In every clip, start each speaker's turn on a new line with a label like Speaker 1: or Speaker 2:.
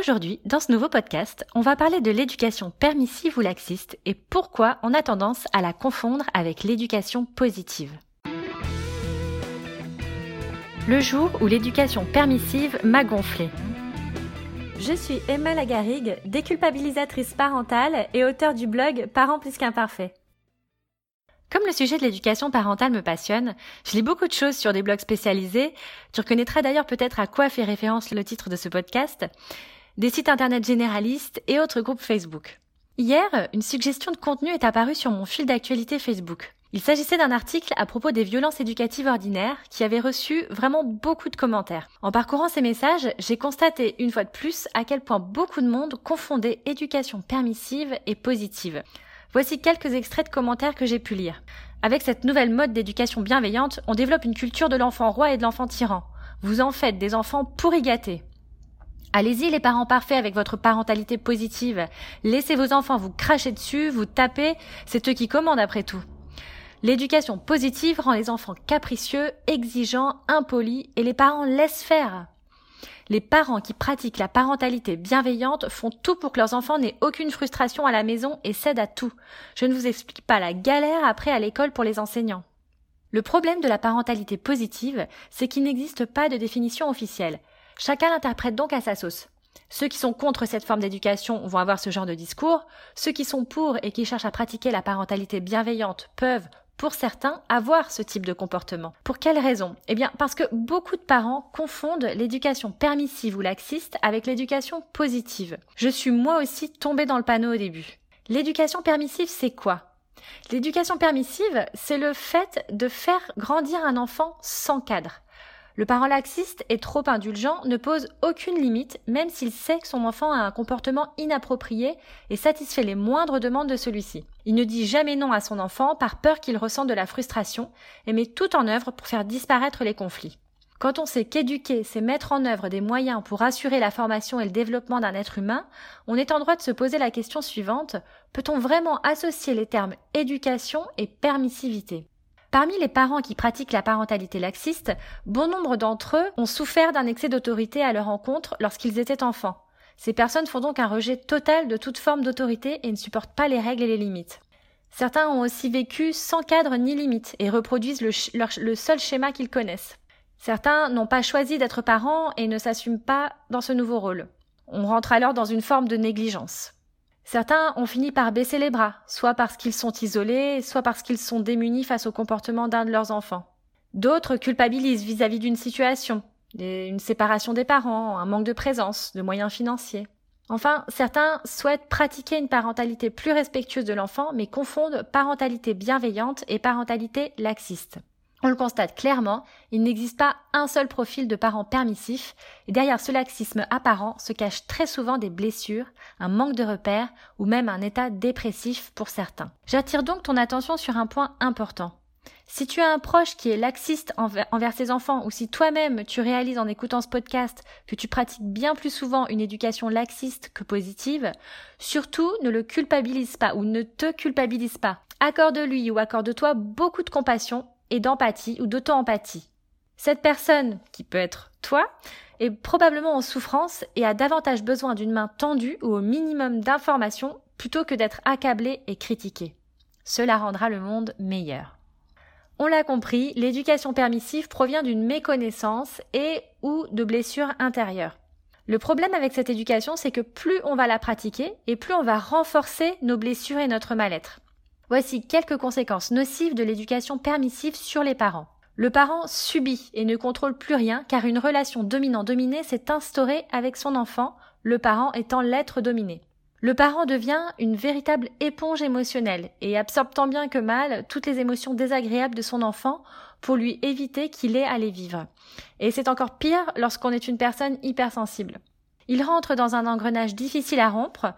Speaker 1: Aujourd'hui, dans ce nouveau podcast, on va parler de l'éducation permissive ou laxiste et pourquoi on a tendance à la confondre avec l'éducation positive. Le jour où l'éducation permissive m'a gonflé. Je suis Emma Lagarigue, déculpabilisatrice parentale et auteure du blog Parents plus qu'imparfaits. Comme le sujet de l'éducation parentale me passionne, je lis beaucoup de choses sur des blogs spécialisés. Tu reconnaîtras d'ailleurs peut-être à quoi fait référence le titre de ce podcast. Des sites internet généralistes et autres groupes Facebook. Hier, une suggestion de contenu est apparue sur mon fil d'actualité Facebook. Il s'agissait d'un article à propos des violences éducatives ordinaires qui avait reçu vraiment beaucoup de commentaires. En parcourant ces messages, j'ai constaté une fois de plus à quel point beaucoup de monde confondait éducation permissive et positive. Voici quelques extraits de commentaires que j'ai pu lire. Avec cette nouvelle mode d'éducation bienveillante, on développe une culture de l'enfant roi et de l'enfant tyran. Vous en faites des enfants pourri gâtés. Allez-y les parents parfaits avec votre parentalité positive. Laissez vos enfants vous cracher dessus, vous taper, c'est eux qui commandent après tout. L'éducation positive rend les enfants capricieux, exigeants, impolis et les parents laissent faire. Les parents qui pratiquent la parentalité bienveillante font tout pour que leurs enfants n'aient aucune frustration à la maison et cèdent à tout. Je ne vous explique pas la galère après à l'école pour les enseignants. Le problème de la parentalité positive, c'est qu'il n'existe pas de définition officielle. Chacun l'interprète donc à sa sauce. Ceux qui sont contre cette forme d'éducation vont avoir ce genre de discours, ceux qui sont pour et qui cherchent à pratiquer la parentalité bienveillante peuvent, pour certains, avoir ce type de comportement. Pour quelle raison? Eh bien, parce que beaucoup de parents confondent l'éducation permissive ou laxiste avec l'éducation positive. Je suis moi aussi tombée dans le panneau au début. L'éducation permissive, c'est quoi? L'éducation permissive, c'est le fait de faire grandir un enfant sans cadre. Le parent laxiste et trop indulgent ne pose aucune limite, même s'il sait que son enfant a un comportement inapproprié et satisfait les moindres demandes de celui-ci. Il ne dit jamais non à son enfant par peur qu'il ressente de la frustration et met tout en œuvre pour faire disparaître les conflits. Quand on sait qu'éduquer, c'est mettre en œuvre des moyens pour assurer la formation et le développement d'un être humain, on est en droit de se poser la question suivante, peut-on vraiment associer les termes éducation et permissivité? Parmi les parents qui pratiquent la parentalité laxiste, bon nombre d'entre eux ont souffert d'un excès d'autorité à leur encontre lorsqu'ils étaient enfants. Ces personnes font donc un rejet total de toute forme d'autorité et ne supportent pas les règles et les limites. Certains ont aussi vécu sans cadre ni limite et reproduisent le, seul schéma qu'ils connaissent. Certains n'ont pas choisi d'être parents et ne s'assument pas dans ce nouveau rôle. On rentre alors dans une forme de négligence. Certains ont fini par baisser les bras, soit parce qu'ils sont isolés, soit parce qu'ils sont démunis face au comportement d'un de leurs enfants. D'autres culpabilisent vis-à-vis d'une situation, une séparation des parents, un manque de présence, de moyens financiers. Enfin, certains souhaitent pratiquer une parentalité plus respectueuse de l'enfant, mais confondent parentalité bienveillante et parentalité laxiste. On le constate clairement, il n'existe pas un seul profil de parent permissif, et derrière ce laxisme apparent se cachent très souvent des blessures, un manque de repères ou même un état dépressif pour certains. J'attire donc ton attention sur un point important. Si tu as un proche qui est laxiste envers, ses enfants ou si toi-même tu réalises en écoutant ce podcast que tu pratiques bien plus souvent une éducation laxiste que positive, surtout ne le culpabilise pas ou ne te culpabilise pas. Accorde-lui ou accorde-toi beaucoup de compassion et d'empathie ou d'auto-empathie. Cette personne, qui peut être toi, est probablement en souffrance et a davantage besoin d'une main tendue ou au minimum d'informations plutôt que d'être accablée et critiquée. Cela rendra le monde meilleur. On l'a compris, l'éducation permissive provient d'une méconnaissance et ou de blessures intérieures. Le problème avec cette éducation, c'est que plus on va la pratiquer et plus on va renforcer nos blessures et notre mal-être. Voici quelques conséquences nocives de l'éducation permissive sur les parents. Le parent subit et ne contrôle plus rien car une relation dominant-dominée s'est instaurée avec son enfant, le parent étant l'être dominé. Le parent devient une véritable éponge émotionnelle et absorbe tant bien que mal toutes les émotions désagréables de son enfant pour lui éviter qu'il ait à les vivre. Et c'est encore pire lorsqu'on est une personne hypersensible. Il rentre dans un engrenage difficile à rompre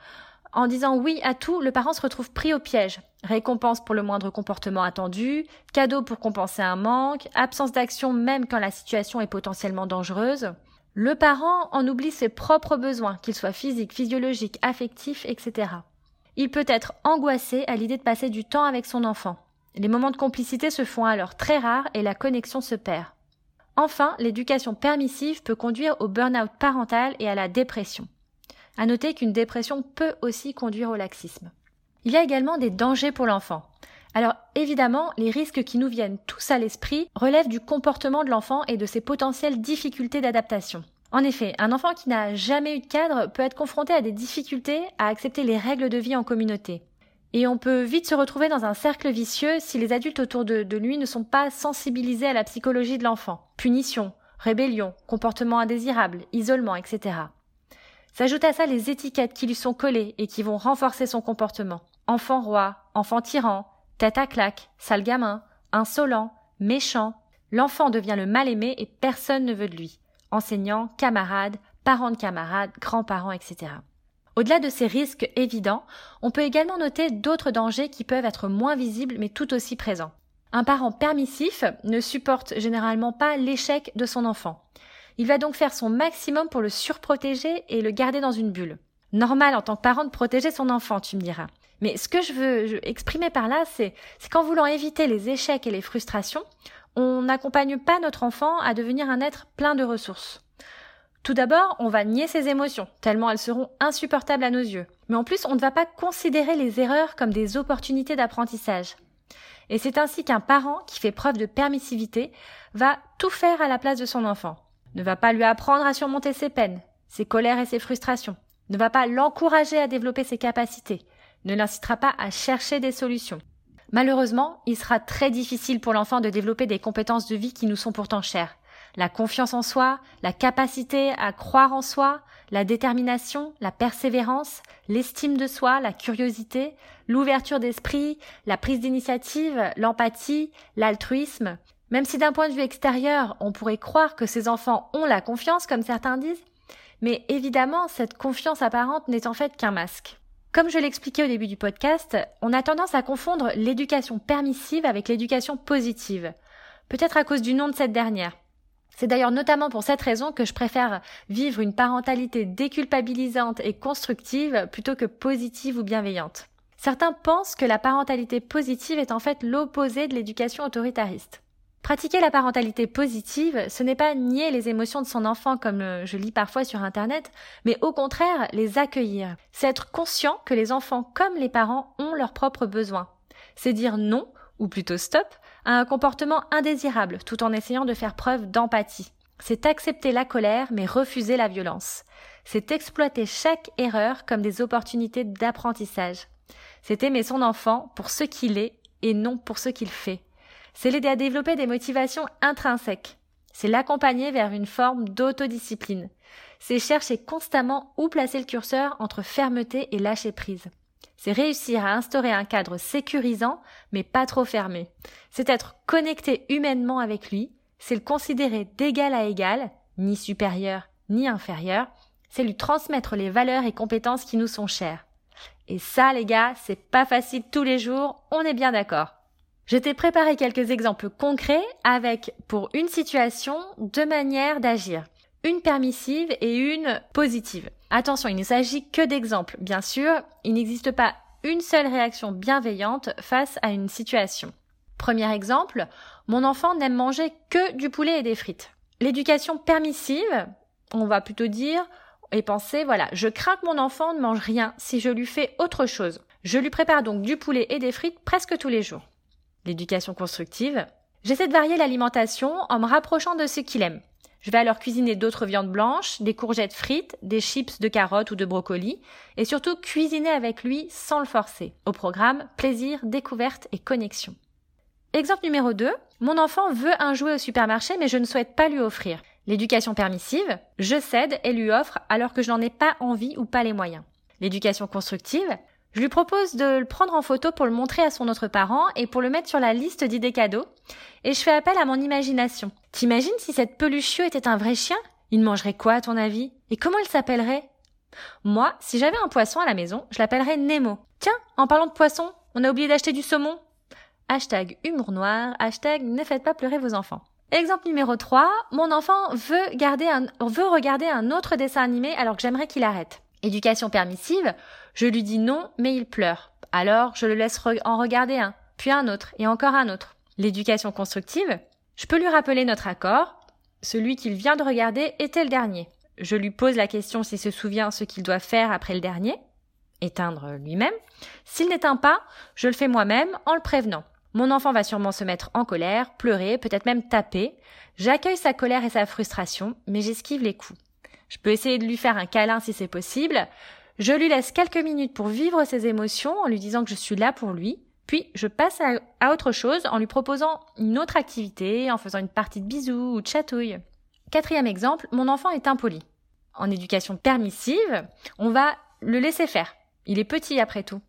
Speaker 1: en disant oui à tout, le parent se retrouve pris au piège. Récompense pour le moindre comportement attendu, cadeau pour compenser un manque, absence d'action même quand la situation est potentiellement dangereuse. Le parent en oublie ses propres besoins, qu'ils soient physiques, physiologiques, affectifs, etc. Il peut être angoissé à l'idée de passer du temps avec son enfant. Les moments de complicité se font alors très rares et la connexion se perd. Enfin, l'éducation permissive peut conduire au burn-out parental et à la dépression. À noter qu'une dépression peut aussi conduire au laxisme. Il y a également des dangers pour l'enfant. Alors évidemment, les risques qui nous viennent tous à l'esprit relèvent du comportement de l'enfant et de ses potentielles difficultés d'adaptation. En effet, un enfant qui n'a jamais eu de cadre peut être confronté à des difficultés à accepter les règles de vie en communauté. Et on peut vite se retrouver dans un cercle vicieux si les adultes autour de, lui ne sont pas sensibilisés à la psychologie de l'enfant. Punition, rébellion, comportement indésirable, isolement, etc. S'ajoutent à ça les étiquettes qui lui sont collées et qui vont renforcer son comportement. Enfant roi, enfant tyran, tête à claque, sale gamin, insolent, méchant. L'enfant devient le mal-aimé et personne ne veut de lui. Enseignants, camarades, parents de camarades, grands-parents, etc. Au-delà de ces risques évidents, on peut également noter d'autres dangers qui peuvent être moins visibles mais tout aussi présents. Un parent permissif ne supporte généralement pas l'échec de son enfant. Il va donc faire son maximum pour le surprotéger et le garder dans une bulle. Normal en tant que parent de protéger son enfant, tu me diras. Mais ce que je veux exprimer par là, c'est qu'en voulant éviter les échecs et les frustrations, on n'accompagne pas notre enfant à devenir un être plein de ressources. Tout d'abord, on va nier ses émotions, tellement elles seront insupportables à nos yeux. Mais en plus, on ne va pas considérer les erreurs comme des opportunités d'apprentissage. Et c'est ainsi qu'un parent qui fait preuve de permissivité va tout faire à la place de son enfant. Ne va pas lui apprendre à surmonter ses peines, ses colères et ses frustrations. Ne va pas l'encourager à développer ses capacités. Ne l'incitera pas à chercher des solutions. Malheureusement, il sera très difficile pour l'enfant de développer des compétences de vie qui nous sont pourtant chères la confiance en soi, la capacité à croire en soi, la détermination, la persévérance, l'estime de soi, la curiosité, l'ouverture d'esprit, la prise d'initiative, l'empathie, l'altruisme. Même si d'un point de vue extérieur, on pourrait croire que ces enfants ont la confiance, comme certains disent, mais évidemment, cette confiance apparente n'est en fait qu'un masque. Comme je l'expliquais au début du podcast, on a tendance à confondre l'éducation permissive avec l'éducation positive, peut-être à cause du nom de cette dernière. C'est d'ailleurs notamment pour cette raison que je préfère vivre une parentalité déculpabilisante et constructive plutôt que positive ou bienveillante. Certains pensent que la parentalité positive est en fait l'opposé de l'éducation autoritariste. Pratiquer la parentalité positive, ce n'est pas nier les émotions de son enfant comme je lis parfois sur Internet, mais au contraire les accueillir. C'est être conscient que les enfants comme les parents ont leurs propres besoins. C'est dire non, ou plutôt stop, à un comportement indésirable tout en essayant de faire preuve d'empathie. C'est accepter la colère mais refuser la violence. C'est exploiter chaque erreur comme des opportunités d'apprentissage. C'est aimer son enfant pour ce qu'il est et non pour ce qu'il fait. C'est l'aider à développer des motivations intrinsèques. C'est l'accompagner vers une forme d'autodiscipline. C'est chercher constamment où placer le curseur entre fermeté et lâcher prise. C'est réussir à instaurer un cadre sécurisant, mais pas trop fermé. C'est être connecté humainement avec lui, c'est le considérer d'égal à égal, ni supérieur, ni inférieur, c'est lui transmettre les valeurs et compétences qui nous sont chères. Et ça, les gars, c'est pas facile tous les jours, on est bien d'accord. Je t'ai préparé quelques exemples concrets avec, pour une situation, deux manières d'agir. Une permissive et une positive. Attention, il ne s'agit que d'exemples. Bien sûr, il n'existe pas une seule réaction bienveillante face à une situation. Premier exemple, mon enfant n'aime manger que du poulet et des frites. L'éducation permissive, on va plutôt dire et penser, voilà, je crains que mon enfant ne mange rien si je lui fais autre chose. Je lui prépare donc du poulet et des frites presque tous les jours. L'éducation constructive, j'essaie de varier l'alimentation en me rapprochant de ce qu'il aime. Je vais alors cuisiner d'autres viandes blanches, des courgettes frites, des chips de carottes ou de brocolis, et surtout cuisiner avec lui sans le forcer. Au programme, plaisir, découverte et connexion. Exemple numéro 2. Mon enfant veut un jouet au supermarché mais je ne souhaite pas lui offrir. L'éducation permissive, je cède et lui offre alors que je n'en ai pas envie ou pas les moyens. L'éducation constructive, je lui propose de le prendre en photo pour le montrer à son autre parent et pour le mettre sur la liste d'idées cadeaux. Et je fais appel à mon imagination. T'imagines si cette peluchio était un vrai chien? Il mangerait quoi à ton avis? Et comment il s'appellerait? Moi, si j'avais un poisson à la maison, je l'appellerais Nemo. Tiens, en parlant de poisson, on a oublié d'acheter du saumon. Hashtag humour noir, hashtag ne faites pas pleurer vos enfants. Exemple numéro 3, mon enfant veut, garder un, veut regarder un autre dessin animé alors que j'aimerais qu'il arrête. Éducation permissive, je lui dis non, mais il pleure. Alors je le laisse en regarder un, puis un autre, et encore un autre. L'éducation constructive, je peux lui rappeler notre accord. Celui qu'il vient de regarder était le dernier. je lui pose la question s'il se souvient ce qu'il doit faire après le dernier, éteindre lui-même. S'il n'éteint pas, je le fais moi-même en le prévenant. Mon enfant va sûrement se mettre en colère, pleurer, peut-être même taper. J'accueille sa colère et sa frustration, mais j'esquive les coups. Je peux essayer de lui faire un câlin si c'est possible. Je lui laisse quelques minutes pour vivre ses émotions en lui disant que je suis là pour lui. Puis je passe à, autre chose en lui proposant une autre activité, en faisant une partie de bisous ou de chatouille. Quatrième exemple, mon enfant est impoli. En éducation permissive, on va le laisser faire. Il est petit après tout.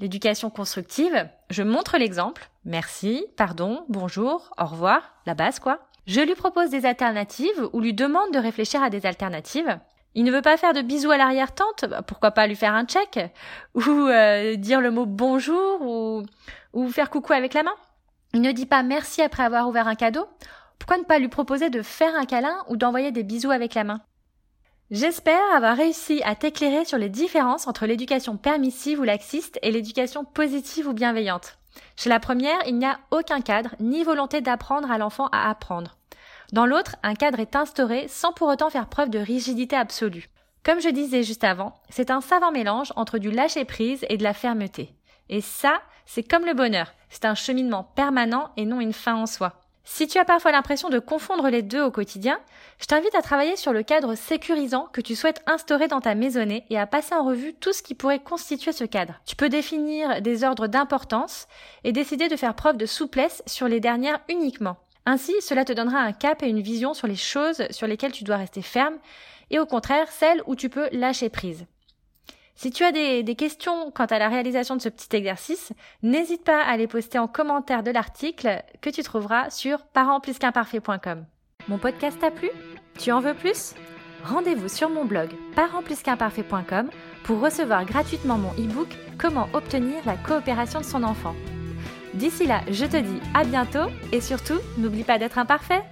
Speaker 1: L'éducation constructive, je montre l'exemple. Merci, pardon, bonjour, au revoir, la base quoi. Je lui propose des alternatives ou lui demande de réfléchir à des alternatives. Il ne veut pas faire de bisous à l'arrière-tante, bah, pourquoi pas lui faire un check Ou euh, dire le mot bonjour ou, ou faire coucou avec la main Il ne dit pas merci après avoir ouvert un cadeau Pourquoi ne pas lui proposer de faire un câlin ou d'envoyer des bisous avec la main? J'espère avoir réussi à t'éclairer sur les différences entre l'éducation permissive ou laxiste et l'éducation positive ou bienveillante. Chez la première, il n'y a aucun cadre ni volonté d'apprendre à l'enfant à apprendre. Dans l'autre, un cadre est instauré sans pour autant faire preuve de rigidité absolue. Comme je disais juste avant, c'est un savant mélange entre du lâcher-prise et de la fermeté. Et ça, c'est comme le bonheur, c'est un cheminement permanent et non une fin en soi. Si tu as parfois l'impression de confondre les deux au quotidien, je t'invite à travailler sur le cadre sécurisant que tu souhaites instaurer dans ta maisonnée et à passer en revue tout ce qui pourrait constituer ce cadre. Tu peux définir des ordres d'importance et décider de faire preuve de souplesse sur les dernières uniquement. Ainsi, cela te donnera un cap et une vision sur les choses sur lesquelles tu dois rester ferme et au contraire celles où tu peux lâcher prise. Si tu as des, questions quant à la réalisation de ce petit exercice, n'hésite pas à les poster en commentaire de l'article que tu trouveras sur parentsplusqu'imparfait.com. Mon podcast t'a plu? Tu en veux plus? Rendez-vous sur mon blog parentsplusqu'imparfait.com pour recevoir gratuitement mon e-book Comment obtenir la coopération de son enfant. D'ici là, je te dis à bientôt et surtout, n'oublie pas d'être imparfait